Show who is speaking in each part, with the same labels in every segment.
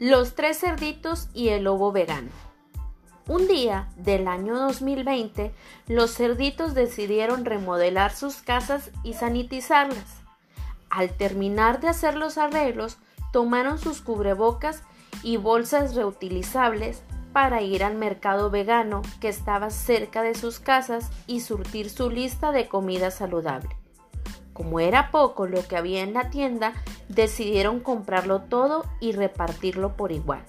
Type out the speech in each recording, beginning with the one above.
Speaker 1: Los tres cerditos y el lobo vegano. Un día del año 2020, los cerditos decidieron remodelar sus casas y sanitizarlas. Al terminar de hacer los arreglos, tomaron sus cubrebocas y bolsas reutilizables para ir al mercado vegano que estaba cerca de sus casas y surtir su lista de comida saludable. Como era poco lo que había en la tienda, decidieron comprarlo todo y repartirlo por igual.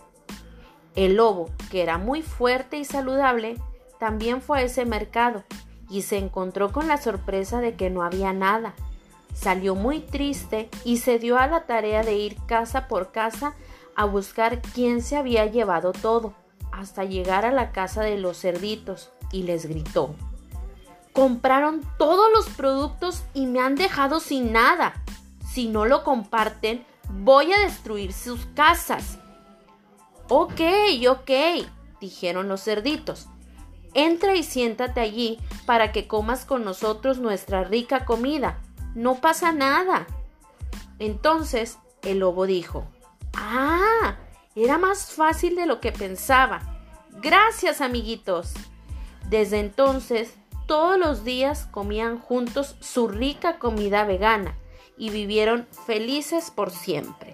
Speaker 1: El lobo, que era muy fuerte y saludable, también fue a ese mercado y se encontró con la sorpresa de que no había nada. Salió muy triste y se dio a la tarea de ir casa por casa a buscar quién se había llevado todo, hasta llegar a la casa de los cerditos y les gritó compraron todos los productos y me han dejado sin nada. Si no lo comparten, voy a destruir sus casas. Ok, ok, dijeron los cerditos. Entra y siéntate allí para que comas con nosotros nuestra rica comida. No pasa nada. Entonces el lobo dijo, Ah, era más fácil de lo que pensaba. Gracias, amiguitos. Desde entonces todos los días comían juntos su rica comida vegana y vivieron felices por siempre.